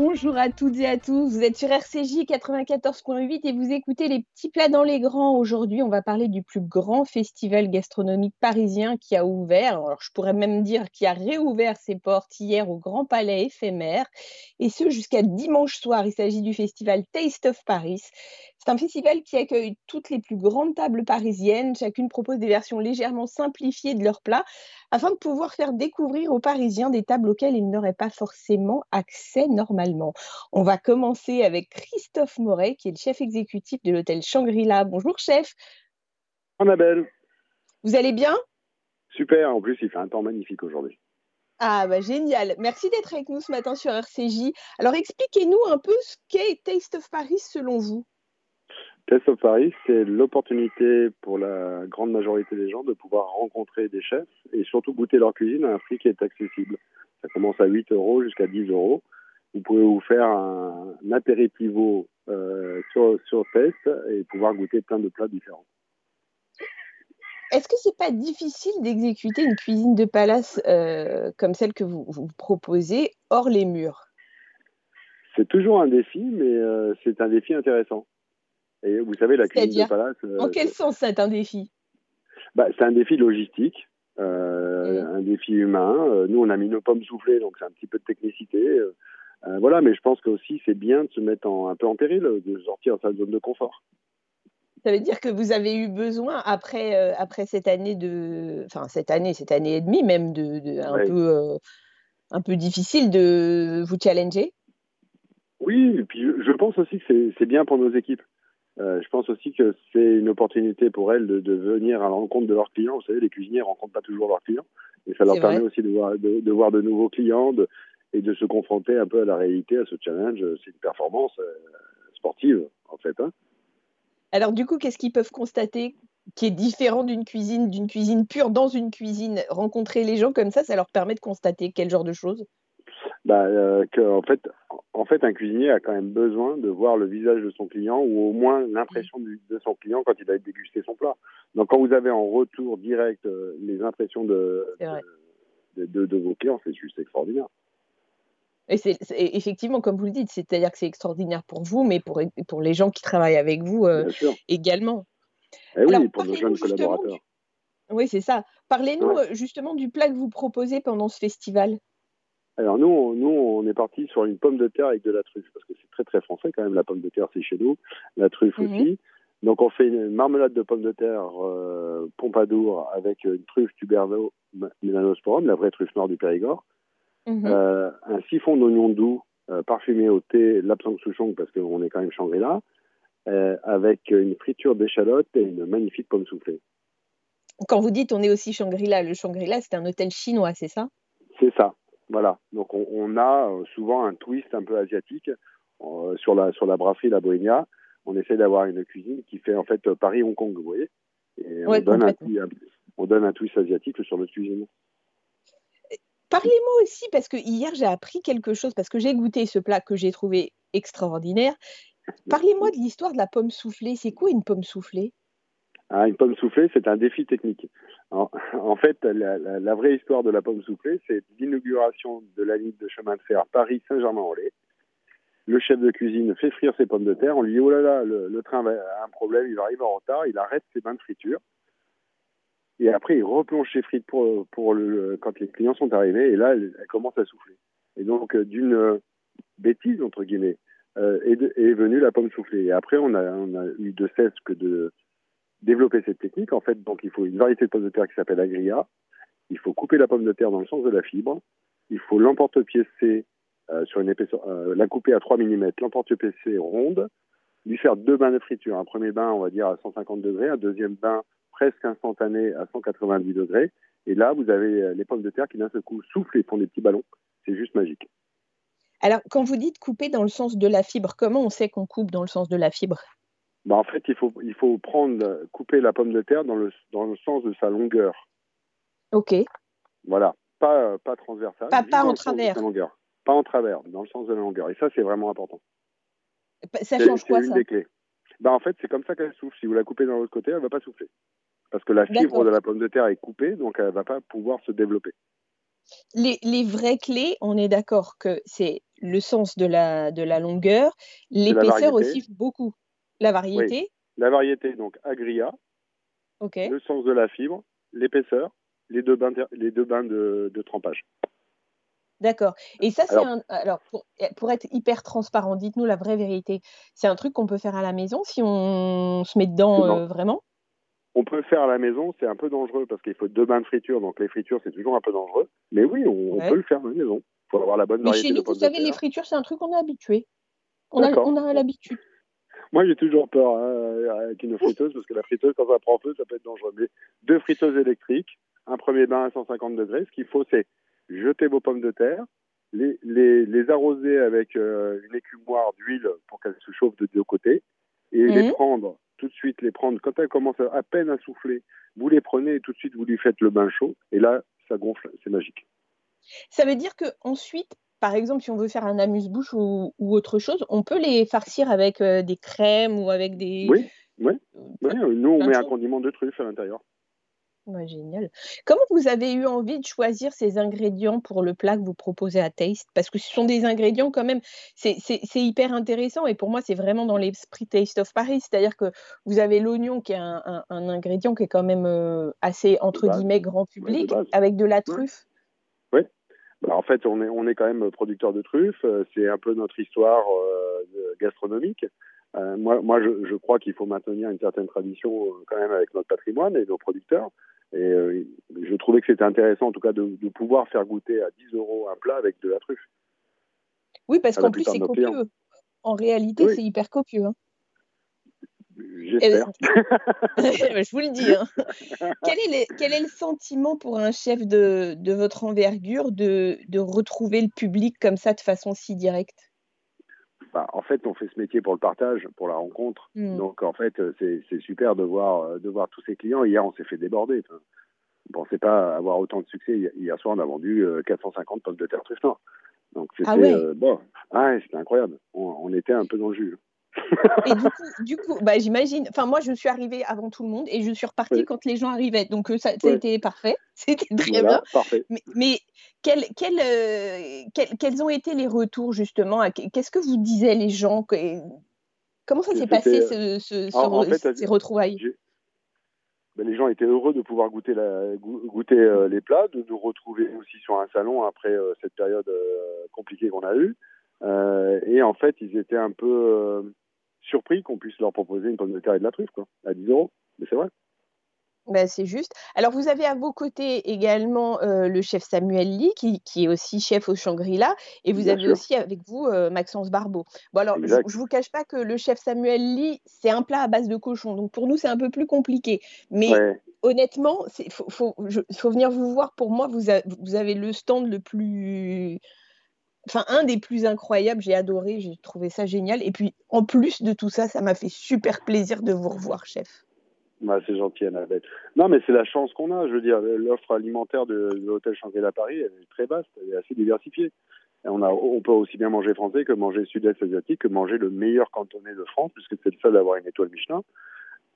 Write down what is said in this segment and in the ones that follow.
Bonjour à toutes et à tous, vous êtes sur RCJ 94.8 et vous écoutez les petits plats dans les grands. Aujourd'hui, on va parler du plus grand festival gastronomique parisien qui a ouvert, alors je pourrais même dire qui a réouvert ses portes hier au Grand Palais éphémère, et ce jusqu'à dimanche soir. Il s'agit du festival Taste of Paris. C'est un festival qui accueille toutes les plus grandes tables parisiennes. Chacune propose des versions légèrement simplifiées de leurs plats afin de pouvoir faire découvrir aux Parisiens des tables auxquelles ils n'auraient pas forcément accès normalement. On va commencer avec Christophe Moret, qui est le chef exécutif de l'hôtel Shangri-La. Bonjour chef. Annabelle. Vous allez bien? Super, en plus il fait un temps magnifique aujourd'hui. Ah bah génial. Merci d'être avec nous ce matin sur RCJ. Alors expliquez-nous un peu ce qu'est Taste of Paris selon vous. Taste of Paris, c'est l'opportunité pour la grande majorité des gens de pouvoir rencontrer des chefs et surtout goûter leur cuisine à un prix qui est accessible. Ça commence à 8 euros jusqu'à 10 euros. Vous pouvez vous faire un, apéritivo euh, sur, sur test et pouvoir goûter plein de plats différents. Est-ce que c'est pas difficile d'exécuter une cuisine de palace euh, comme celle que vous, vous, proposez hors les murs? C'est toujours un défi, mais euh, c'est un défi intéressant. Et vous savez, la cuisine de palace. Euh, en quel sens c'est un défi? Bah, C'est un défi logistique, euh, mm. un défi humain. Euh, nous, on a mis nos pommes soufflées, donc c'est un petit peu de technicité. voilà, mais je pense que aussi c'est bien de se mettre en, un peu en péril, de sortir de sa zone de confort. Ça veut dire que vous avez eu besoin après après cette année de, enfin cette année, cette année et demie même de, de un peu un peu difficile de vous challenger? Oui, et puis je pense aussi que c'est bien pour nos équipes. Euh, je pense aussi que c'est une opportunité pour elles de, de, venir à la rencontre de leurs clients. Vous savez, les cuisiniers ne rencontrent pas toujours leurs clients. Et ça leur permet aussi de voir de, de, voir de nouveaux clients de, et de se confronter un peu à la réalité, à ce challenge. C'est une performance euh, sportive, en fait. Hein. Alors, du coup, qu'est-ce qu'ils peuvent constater qui est différent d'une cuisine, d'une cuisine pure dans une cuisine? Rencontrer les gens comme ça, ça leur permet de constater quel genre de choses? Bah, euh, que, en fait, en fait, un cuisinier a quand même besoin de voir le visage de son client ou au moins l'impression de son client quand il va déguster son plat. Donc, quand vous avez en retour direct euh, les impressions de, de, de, vos clients, c'est juste extraordinaire. Et c'est effectivement, comme vous le dites, c'est-à-dire que c'est extraordinaire pour vous, mais pour, pour les gens qui travaillent avec vous euh, également. Et eh oui, pour nos jeunes collaborateurs. Oui, c'est ça. Parlez-nous justement du plat que vous proposez pendant ce festival. Alors nous, on, nous, on est parti sur une pomme de terre avec de la truffe, parce que c'est très très français quand même, la pomme de terre c'est chez nous, la truffe mhm. aussi. Donc on fait une marmelade de pommes de terre euh, pompadour avec une truffe tuberno melanosporum, la vraie truffe noire du Périgord, mhm. euh, un siphon d'oignon doux euh, parfumé au thé Lapsang Souchong parce qu'on est quand même Shangri-La, avec une friture d'échalote et une magnifique pomme soufflée. Quand vous dites on est aussi Shangri-La, le Shangri-La c'est un hôtel chinois, c'est ça? C'est ça, voilà. Donc on, on, a euh, souvent un twist un peu asiatique euh, sur la sur la brasserie La Bohemia. On essaie d'avoir une cuisine qui fait en fait Paris-Hong Kong, vous voyez. Et on, donne un, on donne un twist asiatique sur notre cuisine. Parlez-moi aussi, parce que hier j'ai appris quelque chose, parce que j'ai goûté ce plat que j'ai trouvé extraordinaire. Parlez-moi de l'histoire de la pomme soufflée. C'est quoi une pomme soufflée? Ah, Une pomme soufflée, c'est un défi technique. En, fait, la, vraie histoire de la pomme soufflée, c'est l'inauguration de la ligne de chemin de fer Paris-Saint-Germain-en-Laye. Le chef de cuisine fait frire ses pommes de terre. On lui dit Oh là là, le, train a un problème, il va arriver en retard. Il arrête ses bains de friture. Et après, il replonge ses frites pour, le, quand les clients sont arrivés. Et là, elle, commence à souffler. Et donc, euh, d'une bêtise, entre guillemets, euh, est, est, venue la pomme soufflée. Et après, on a, on a eu de cesse que de développer cette technique. En fait, donc il faut une variété de pommes de terre qui s'appelle agria. Il faut couper la pomme de terre dans le sens de la fibre. Il faut l'emporte-piècer euh, sur une épaisseur, euh, la couper à 3 mm, l'emporte-piècer ronde, lui faire deux bains de friture. Un premier bain, on va dire à 150 degrés, un deuxième bain presque instantané à 190 degrés. Et là, vous avez euh, les pommes de terre qui d'un seul coup soufflent et font des petits ballons. C'est juste magique. Alors, quand vous dites couper dans le sens de la fibre, comment on sait qu'on coupe dans le sens de la fibre? Bah, en fait, il faut, il faut prendre, couper la pomme de terre dans le, dans le sens de sa longueur. Ok. Voilà, pas, pas transversal. Pas, pas en travers. Longueur. Pas en travers, dans le sens de la longueur. Et ça, c'est vraiment important. Ça change quoi, une ça des clés. Bah, en fait, c'est comme ça qu'elle souffle. Si vous la coupez dans l'autre côté, elle ne va pas souffler. Parce que la fibre de la pomme de terre est coupée, donc elle ne va pas pouvoir se développer. les, les, vraies clés, on est d'accord que c'est le sens de la, de la longueur, l'épaisseur aussi beaucoup. La variété La variété, donc agria, le sens de la fibre, l'épaisseur, les deux bains, les deux bains de, de trempage. D'accord. Et ça, c'est un. Alors, pour, pour, être hyper transparent, dites-nous la vraie vérité. C'est un truc qu'on peut faire à la maison si on se met dedans euh, vraiment? On peut le faire à la maison, c'est un peu dangereux parce qu'il faut deux bains de friture, donc les fritures, c'est toujours un peu dangereux. Mais oui, on, peut le faire à la maison. Il faut avoir la bonne variété. Mais chez nous, vous savez, les fritures, c'est un truc qu'on est habitué. On a, on a l'habitude. Moi, j'ai toujours peur hein, avec une friteuse parce que la friteuse, quand ça prend feu, ça peut être dangereux. Mais deux friteuses électriques, un premier bain à 150 degrés. Ce qu'il faut, c'est jeter vos pommes de terre, les, les, les arroser avec euh, une écumoire d'huile pour qu'elles se chauffent de deux côtés et les mhm. prendre tout de suite, les prendre quand elles commencent à peine à souffler. Vous les prenez et tout de suite vous lui faites le bain chaud et là ça gonfle, c'est magique. Ça veut dire que ensuite, par exemple, si on veut faire un amuse-bouche ou, ou, autre chose, on peut les farcir avec euh, des crèmes ou avec des. Oui, oui. oui. Nous, on met un condiment de truffe à l'intérieur génial. Comment vous avez eu envie de choisir ces ingrédients pour le plat que vous proposez à Taste? Parce que ce sont des ingrédients quand même, c'est hyper intéressant et pour moi c'est vraiment dans l'esprit Taste of Paris, c'est-à-dire que vous avez l'oignon qui est un, ingrédient qui est quand même euh, assez entre guillemets grand public avec de la truffe. Oui, bah, en fait on est, on est quand même producteur de truffes, euh, c'est un peu notre histoire euh, gastronomique. moi, moi, je, je crois qu'il faut maintenir une certaine tradition quand même avec notre patrimoine et nos producteurs. Et euh, je trouvais que c'était intéressant, en tout cas, de, de, pouvoir faire goûter à 10 euros un plat avec de la truffe. Oui, parce qu'en plus, c'est copieux. En réalité, c'est hyper copieux. Hein. J'espère. je vous le dis. Hein. quel, est quel, est le sentiment pour un chef de, de votre envergure de, de, retrouver le public comme ça de façon si directe? Bah, en fait, on fait ce métier pour le partage, pour la rencontre. Hmm. Donc, en fait, c'est super de voir, de voir tous ces clients. Hier, on s'est fait déborder. on ne pensait pas avoir autant de succès. Hier soir, on a vendu 450 euh, pommes de terre truffe Donc, c'était ah euh, bon. Ah, c'était incroyable. On, on, était un peu dans le jus. Et du coup, du coup bah, j'imagine. Enfin, moi, je suis arrivée avant tout le monde et je suis repartie quand les gens arrivaient. Donc, euh, ça, ça a été parfait. C'était très bien. Mais, mais quel, quel, euh, quels ont été les retours, justement Qu'est-ce que vous disaient les gens Comment ça s'est passé, ce, ce, ces retrouvailles? ben, les gens étaient heureux de pouvoir goûter, la, goûter euh, les plats, de nous retrouver aussi sur un salon après cette période compliquée qu'on a eue. et en fait, ils étaient un peu surpris qu'on puisse leur proposer une pomme de terre et de la truffe, quoi, à 10 euros. Mais c'est vrai. Ben, c'est juste. Alors, vous avez à vos côtés également euh, le chef Samuel Lee, qui, qui, est aussi chef au Shangri-La, et vous avez aussi avec vous euh, Maxence Barbeau. Bon, alors, je ne vous cache pas que le chef Samuel Lee, c'est un plat à base de cochon, donc pour nous, c'est un peu plus compliqué. Mais honnêtement, il faut, faut, faut, venir vous voir. Pour moi, vous, vous avez le stand le plus enfin un des plus incroyables, j'ai adoré, j'ai trouvé ça génial. Et puis en plus de tout ça, ça m'a fait super plaisir de vous revoir, chef. Bah, c'est gentil, Annabelle. Non, mais c'est la chance qu'on a. Je veux dire, l'offre alimentaire de, l'hôtel Shangri-La Paris, elle est très vaste, elle est assez diversifiée. on, a, on peut aussi bien manger français que manger sud-est asiatique, que manger le meilleur cantonné de France, puisque c'est le seul à avoir une étoile Michelin.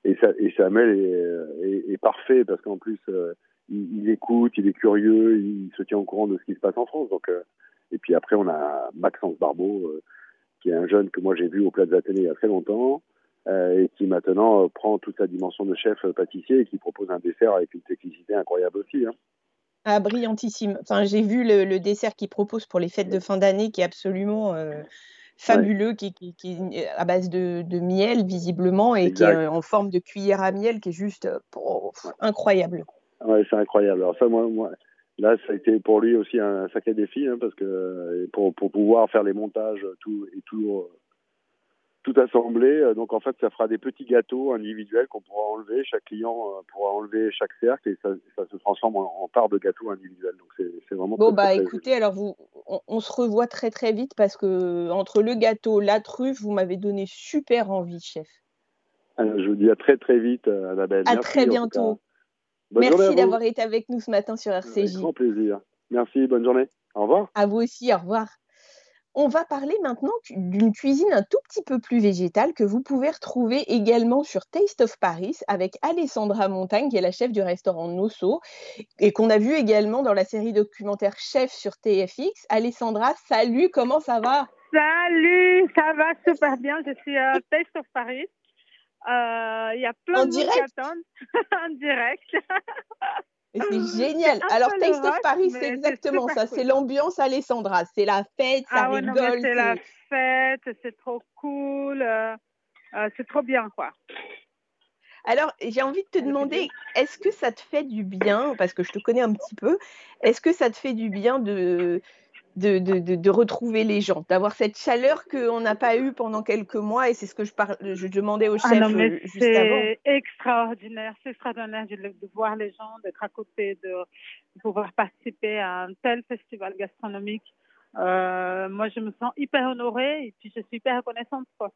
Et, ça, et est, est, parfait parce qu'en plus, euh, il, écoute, il est curieux, il se tient au courant de ce qui se passe en France. Donc, euh, et puis après, on a Maxence Barbeau, euh, qui est un jeune que moi j'ai vu au Plaza Athénée il y a très longtemps, euh, et qui maintenant euh, prend toute sa dimension de chef pâtissier et qui propose un dessert avec une technicité incroyable aussi. Hein. Ah, brillantissime. Enfin, j'ai vu le, dessert qu'il propose pour les fêtes de fin d'année qui est absolument fabuleux, qui, est à base de, miel visiblement et qui est en forme de cuillère à miel qui est juste incroyable. Ouais, c'est incroyable. Alors ça, moi, moi, là, ça a été pour lui aussi un sacré défi, hein, parce que pour, pour pouvoir faire les montages tout et tout, tout assembler. Euh, donc en fait, ça fera des petits gâteaux individuels qu'on pourra enlever. Chaque client euh, pourra enlever chaque cercle et ça, ça se transforme en, part de gâteaux individuels. Donc c'est vraiment. Bon bah écoutez, alors vous, on, se revoit très très vite parce que entre le gâteau, la truffe, vous m'avez donné super envie, chef. Euh, je vous dis à très très vite, Annabelle. À très bientôt. Merci d'avoir été avec nous ce matin sur RCJ. Avec grand plaisir. Merci, bonne journée. Au revoir. À vous aussi, au revoir. on va parler maintenant d'une cuisine un tout petit peu plus végétale que vous pouvez retrouver également sur Taste of Paris avec Alessandra Montagne, qui est la chef du restaurant Nosso, et qu'on a vu également dans la série documentaire Chef sur TFX. Alessandra, salut, comment ça va? Salut, ça va super bien. Je suis à Taste of Paris. Euh, il y a plein de direct. qui attendent en direct. C'est génial. Alors, Taste of Paris, c'est exactement ça. C'est l'ambiance Alessandra. C'est la fête, ça ah ouais, rigole. C'est la fête, c'est trop cool. Euh, euh, c'est trop bien, quoi. Alors, j'ai envie de te demander, est-ce que ça te fait du bien, parce que je te connais un petit peu, est-ce que ça te fait du bien de, de, de, de, retrouver les gens, d'avoir cette chaleur qu'on n'a pas eue pendant quelques mois et c'est ce que je, par... je demandais au chef ah non, mais euh, juste avant. C'est extraordinaire, c'est extraordinaire de, voir les gens, d'être à côté, de, pouvoir participer à un tel festival gastronomique. Euh, moi, je me sens hyper honorée et puis je suis hyper reconnaissante. Quoi.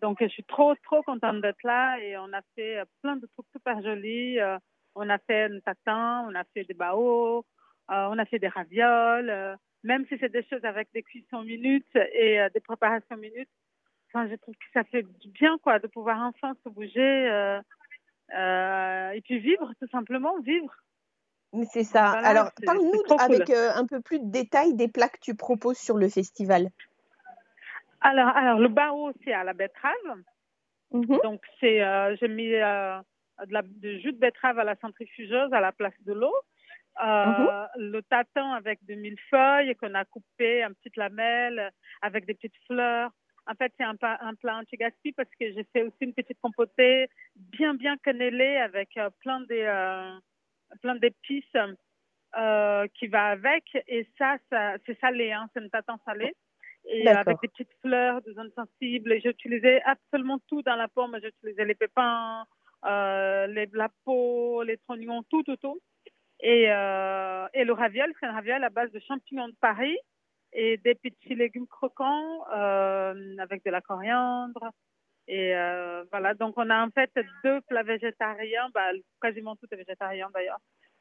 Donc, je suis trop, trop contente d'être là et on a fait plein de trucs super jolis. Euh, on a fait un tatin, on a fait des baos, on a fait des ravioles même si c'est des choses avec des cuissons minutes et euh, des préparations minutes, enfin, je trouve que ça fait du bien quoi, de pouvoir enfin se bouger euh, euh, et puis vivre, tout simplement, vivre. C'est ça. Voilà, Alors, parle-nous avec cool. un peu plus de détails des plats que tu proposes sur le festival. Alors, alors le bao, c'est à la betterave. Mm -hmm. Donc, c'est, j'ai mis de la, du jus de betterave à la centrifugeuse à la place de l'eau. Euh, mm-hmm. le tatin avec de millefeuilles qu'on a coupé en petites lamelles avec des petites fleurs. En fait, c'est un, un, plat anti-gaspi parce que j'ai fait aussi une petite compotée bien, bien cannelée avec euh, plein des, euh, plein d'épices euh, qui va avec. Et ça, ça c'est salé, hein, c'est un tatin salé. Et avec des petites fleurs, des zones sensibles. J'ai utilisé absolument tout dans la pomme. J'ai utilisé les pépins, les, la peau, les trognons, tout, tout, tout. Et, euh, et le raviol, c'est un raviol à base de champignons de Paris et des petits légumes croquants euh, avec de la coriandre. Et euh, voilà, donc on a en fait deux plats végétariens, bah, quasiment tout est végétarien d'ailleurs.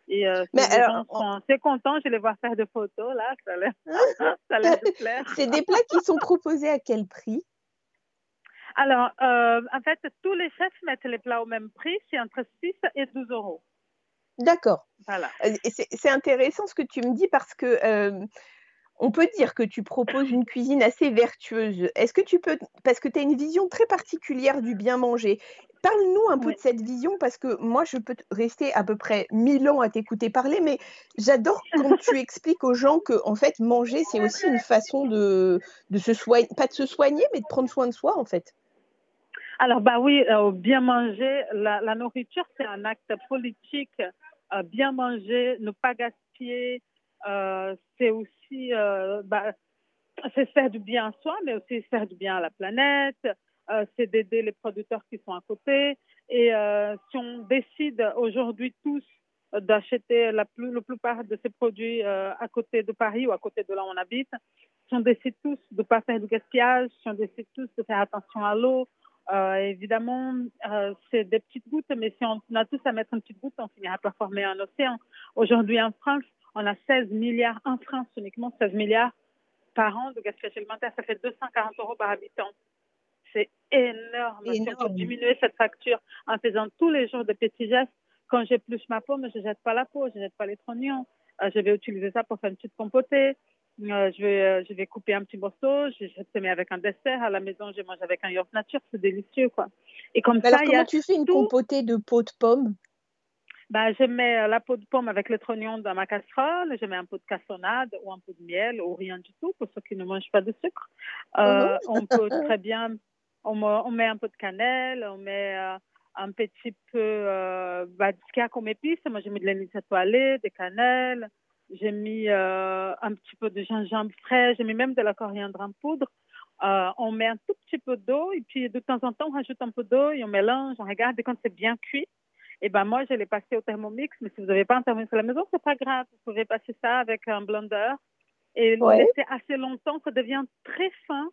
Et euh, Mais les alors, gens sont assez contents, je les vois faire des photos là, ça l'air de plaire. C'est des plats qui sont proposés à quel prix? Alors, euh, en fait, tous les chefs mettent les plats au même prix, c'est entre 6 et 12 euros. D'accord. Voilà. C'est intéressant ce que tu me dis parce que euh, on peut dire que tu proposes une cuisine assez vertueuse. Est-ce que tu peux, parce que tu as une vision très particulière du bien manger, parle-nous un peu Oui. de cette vision parce que moi, je peux rester à peu près mille ans à t'écouter parler, mais j'adore quand tu expliques aux gens que, en fait, manger, c'est aussi une façon de, de se soigner, pas de se soigner, mais de prendre soin de soi, en fait. Alors, bah oui, euh, bien manger, la, la nourriture, c'est un acte politique. Bien manger, ne pas gaspiller, euh, c'est aussi euh, bah, c'est faire du bien à soi, mais aussi faire du bien à la planète. Euh, c'est d'aider les producteurs qui sont à côté. Et si on décide aujourd'hui tous d'acheter la, plus, plupart de ces produits à côté de Paris ou à côté de là où on habite, si on décide tous de ne pas faire du gaspillage, si on décide tous de faire attention à l'eau, euh, évidemment, euh, c'est des petites gouttes, mais si on, a tous à mettre une petite goutte, on finira par former un océan. Aujourd'hui, en France, on a 16 milliards, en France uniquement 16 milliards par an de gaspillage alimentaire. Ça fait 240 euros par habitant. C'est énorme. énorme. Si on peut diminuer cette facture en faisant tous les jours des petits gestes, quand j'épluche ma pomme, je ne jette pas la peau, je ne jette pas les trognons. Euh, je vais utiliser ça pour faire une petite compotée. Euh, je, vais, euh, je vais couper un petit morceau, je, je te mets avec un dessert. À la maison, je mange avec un yaourt nature, c'est délicieux, quoi. Et comme Mais ça, alors, comment tu fais une tout... compotée de peau de pomme? Bah, je mets la peau de pomme avec le trognon dans ma casserole, je mets un peu de cassonade ou un peu de miel ou rien du tout pour ceux qui ne mangent pas de sucre. Euh, oh. on peut très bien, on, on, met un peu de cannelle, on met euh, un petit peu euh, bah, ce qu'il y a comme épices. Moi, j'ai mis de l'anis étoilé, des cannelles, j'ai mis euh, un petit peu de gingembre frais, j'ai mis même de la coriandre en poudre. Euh, on met un tout petit peu d'eau et puis de temps en temps, on rajoute un peu d'eau et on mélange, on regarde et quand c'est bien cuit, et ben moi, je l'ai passé au thermomix, mais si vous n'avez pas un thermomix à la maison, c'est pas grave. Vous pouvez passer ça avec un blender et le ouais. laisser assez longtemps, ça devient très fin.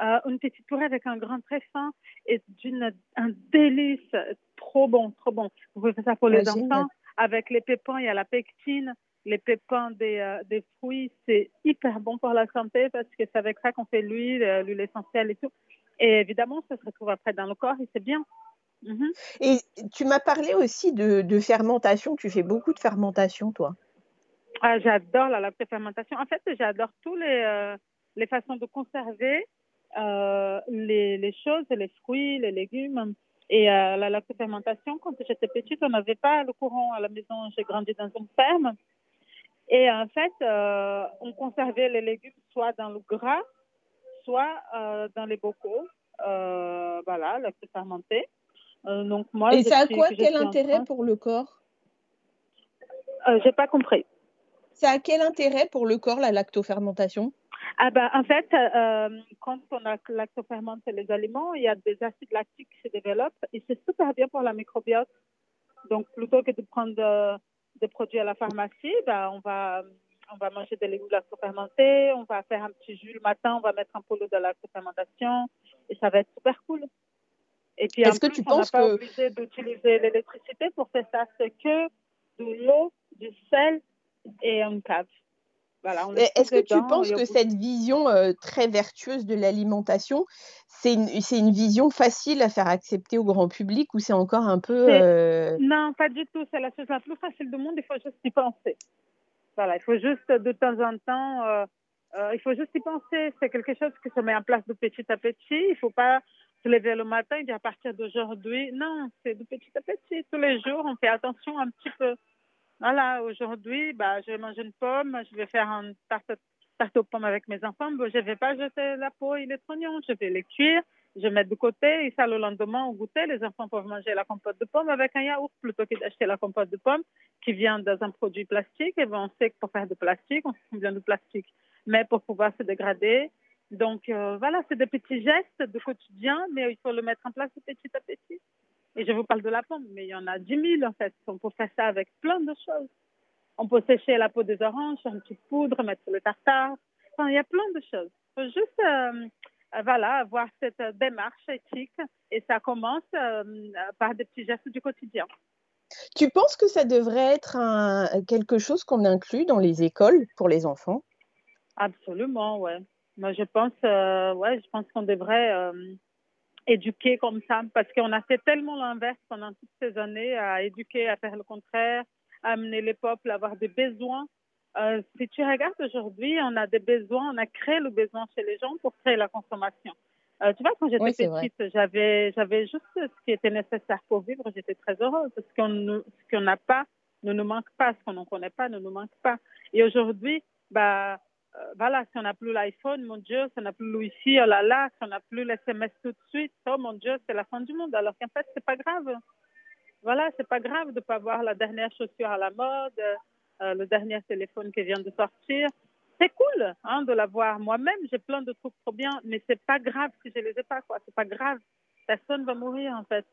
Euh, une petite purée avec un grain très fin et d'une un délice trop bon, trop bon. Vous pouvez faire ça pour les enfants avec les pépins, il y a la pectine. Les pépins des, euh, des fruits, c'est hyper bon pour la santé parce que c'est avec ça qu'on fait l'huile, euh, l'huile essentielle et tout. Et évidemment, ça se retrouve après dans le corps et c'est bien. Mhm. Et tu m'as parlé aussi de, de, fermentation. Tu fais beaucoup de fermentation, toi. Ah, j'adore la lactofermentation. En fait, j'adore tous les, euh, les façons de conserver euh, les, les, choses, les fruits, les légumes. Et euh, la lactofermentation, quand j'étais petite, on n'avait pas le courant à la maison. J'ai grandi dans une ferme. Et en fait, euh, on conservait les légumes soit dans le gras, soit euh, dans les bocaux. Euh, voilà, lactofermenté. Euh, donc moi, Et ça a quoi Quel intérêt pour le corps? Euh, J'ai pas compris. Ça a quel intérêt pour le corps, la lactofermentation? Ah ben, en fait, euh, quand on a lactofermenté les aliments, il y a des acides lactiques qui se développent et c'est super bien pour la microbiote. Donc, plutôt que de prendre euh, des produits à la pharmacie, ben, on, va, on va manger des légumes lactofermentés, on va faire un petit jus le matin, on va mettre un peu de lactofermentation et ça va être super cool. Et puis, Est-ce que plus, tu on penses pas obligé d'utiliser l'électricité pour faire ça, c'est que de l'eau, du sel et une Est-ce que tu penses que cette vision euh, très vertueuse de l'alimentation, c'est une, une, vision facile à faire accepter au grand public ou c'est encore un peu... Euh... Non, pas du tout. C'est la chose la plus facile du monde. Il faut juste y penser. Voilà, il faut juste de temps en temps, euh, il faut juste y penser. C'est quelque chose qui se met en place de petit à petit. Il ne faut pas se lever le matin et dire à partir d'aujourd'hui. Non, c'est de petit à petit. Tous les jours, on fait attention un petit peu. Voilà, aujourd'hui, bah, je vais manger une pomme, je vais faire une tarte, aux pommes avec mes enfants. Je ne vais pas jeter la peau et les trognons, je vais les cuire, je vais mettre de côté et ça le lendemain au goûter, les enfants peuvent manger la compote de pomme avec un yaourt plutôt que d'acheter la compote de pomme qui vient dans un produit plastique. Et on sait que pour faire de plastique, on vient de plastique, mais pour pouvoir se dégrader. Donc euh, voilà, c'est des petits gestes de quotidien, mais il faut le mettre en place petit à petit. Et je vous parle de la pomme, mais il y en a 10 000 en fait. On peut faire ça avec plein de choses. On peut sécher la peau des oranges, faire une petite poudre, mettre sur le tartare. Enfin, il y a plein de choses. Il faut juste euh, voilà, avoir cette démarche éthique et ça commence euh, par des petits gestes du quotidien. Tu penses que ça devrait être un, quelque chose qu'on inclut dans les écoles pour les enfants? Absolument, ouais. Moi, je pense, euh, ouais, je pense qu'on devrait euh, éduquer comme ça parce qu'on a fait tellement l'inverse pendant toutes ces années à éduquer, à faire le contraire, à amener les peuples à avoir des besoins. Euh, si tu regardes aujourd'hui, on a des besoins, on a créé le besoin chez les gens pour créer la consommation. Euh, tu vois, quand j'étais oui, petite, j'avais, j'avais juste ce qui était nécessaire pour vivre. J'étais très heureuse. Ce qu'on, ce qu'on n'a pas ne nous manque pas. Ce qu'on ne connaît pas ne nous manque pas. Et aujourd'hui, bah, voilà, si on n'a plus l'iPhone, mon Dieu, si on n'a plus Wi-Fi, oh là là, si on n'a plus l'SMS tout de suite, oh mon Dieu, c'est la fin du monde. Alors qu'en fait, c'est pas grave. Voilà, c'est pas grave de ne pas avoir la dernière chaussure à la mode, euh, le dernier téléphone qui vient de sortir. C'est cool hein, de l'avoir. Moi-même, j'ai plein de trucs trop bien, mais c'est pas grave si je les ai pas, quoi. C'est pas grave. Personne va mourir, en fait.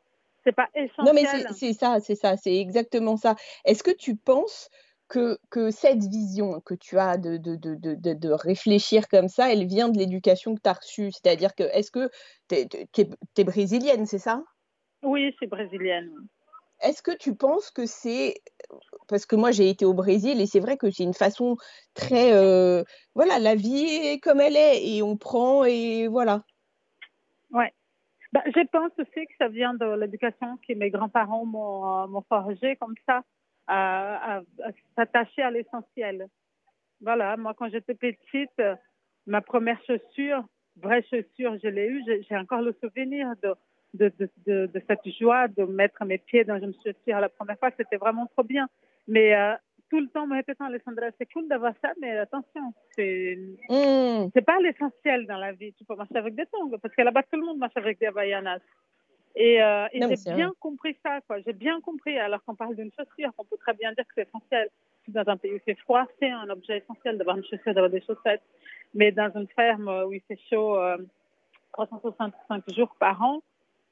C'est pas essentiel. Non, mais c'est ça, c'est ça, c'est exactement ça. Est-ce que tu penses que, que, cette vision que tu as de, de, de, de, réfléchir comme ça, elle vient de l'éducation que tu as reçue C'est-à-dire que, est-ce que tu es, brésilienne, c'est ça? Oui, c'est brésilienne. Est-ce que tu penses que c'est. Parce que moi, j'ai été au Brésil et c'est vrai que c'est une façon très. Euh, voilà, la vie est comme elle est et on prend et voilà. Ouais. Bah, je pense aussi que ça vient de l'éducation que mes grands-parents m'ont forgé comme ça à, à, s'attacher à l'essentiel. Voilà, moi quand j'étais petite, ma première chaussure, vraie chaussure, je l'ai eue. J'ai encore le souvenir de, de, de, de, cette joie de mettre mes pieds dans une chaussure la première fois. C'était vraiment trop bien. Mais euh, tout le temps me répétant, Alessandra, c'est cool d'avoir ça, mais attention, c'est mmh. c'est pas l'essentiel dans la vie. Tu peux marcher avec des tongs, parce que là-bas, tout le monde marche avec des Havaianas. Et, euh, et j'ai bien compris ça, quoi. J'ai bien compris. Alors qu'on parle d'une chaussure, on peut très bien dire que c'est essentiel. Dans un pays où il fait froid, c'est un objet essentiel d'avoir une chaussure, d'avoir des chaussettes. Mais dans une ferme où il fait chaud euh, 365 jours par an,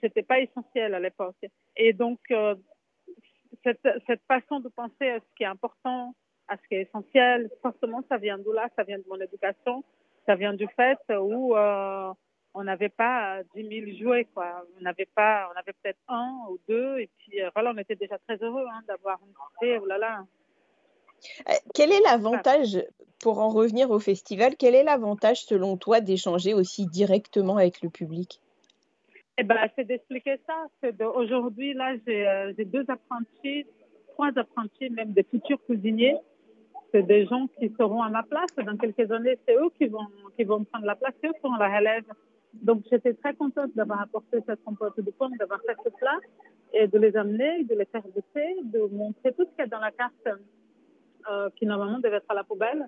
c'était pas essentiel à l'époque. Et donc, euh, cette, cette façon de penser à ce qui est important, à ce qui est essentiel, forcément, ça vient d'où là? Ça vient de mon éducation. Ça vient du fait où euh, on n'avait pas 10 000 jouets, quoi. On n'avait pas, on avait peut-être un ou deux, et puis voilà, on était déjà très heureux hein, d'avoir une cité, oh là là. Quel est l'avantage, pour en revenir au festival, quel est l'avantage selon toi d'échanger aussi directement avec le public? Eh ben, c'est d'expliquer ça. Aujourd'hui, là, j'ai deux apprentis, trois apprentis, même des futurs cuisiniers. C'est des gens qui seront à ma place. Dans quelques années, c'est eux qui vont, qui vont prendre la place, eux qui seront la relève. Donc, j'étais très contente d'avoir apporté cette compote de pommes, d'avoir fait ce plat et de les amener, de les faire goûter, de montrer tout ce qu'il y a dans la carte euh, qui normalement devait être à la poubelle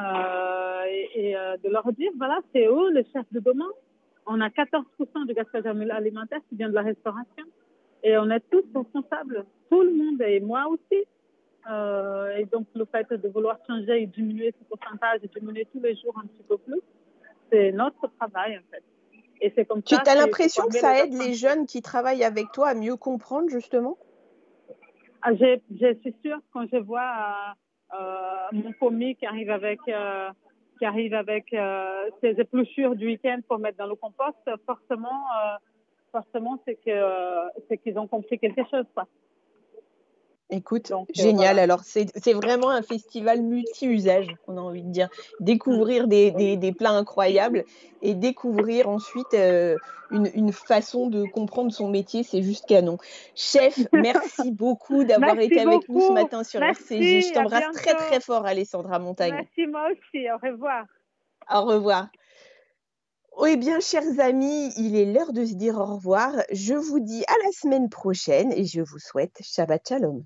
euh, et, euh, de leur dire, voilà, c'est eux les chefs de demain. On a 14% du gaspillage alimentaire qui vient de la restauration et on est tous responsables, tout le monde et moi aussi. Et donc le fait de vouloir changer et diminuer ce pourcentage et diminuer tous les jours un petit peu plus, c'est notre travail en fait. Et c'est comme tu as l'impression que ça aide les jeunes qui travaillent avec toi à mieux comprendre justement? Ah, je, je, suis sûre quand je vois euh, euh, mon commis qui arrive avec euh, qui arrive avec euh, ses épluchures du week-end pour mettre dans le compost, forcément, forcément, c'est qu'ils ont compris quelque chose, quoi. Écoute, euh, génial. Alors, c'est vraiment un festival multi-usage, on a envie de dire. Découvrir des, des, plats incroyables et découvrir ensuite euh, une, une, façon de comprendre son métier, c'est juste canon. Chef, merci beaucoup d'avoir été avec nous ce matin sur RCJ. Je t'embrasse très très fort, Alessandra Montagne. Merci moi aussi. Au revoir. Au revoir. Eh bien, chers amis, il est l'heure de se dire au revoir. Je vous dis à la semaine prochaine et je vous souhaite Shabbat Shalom.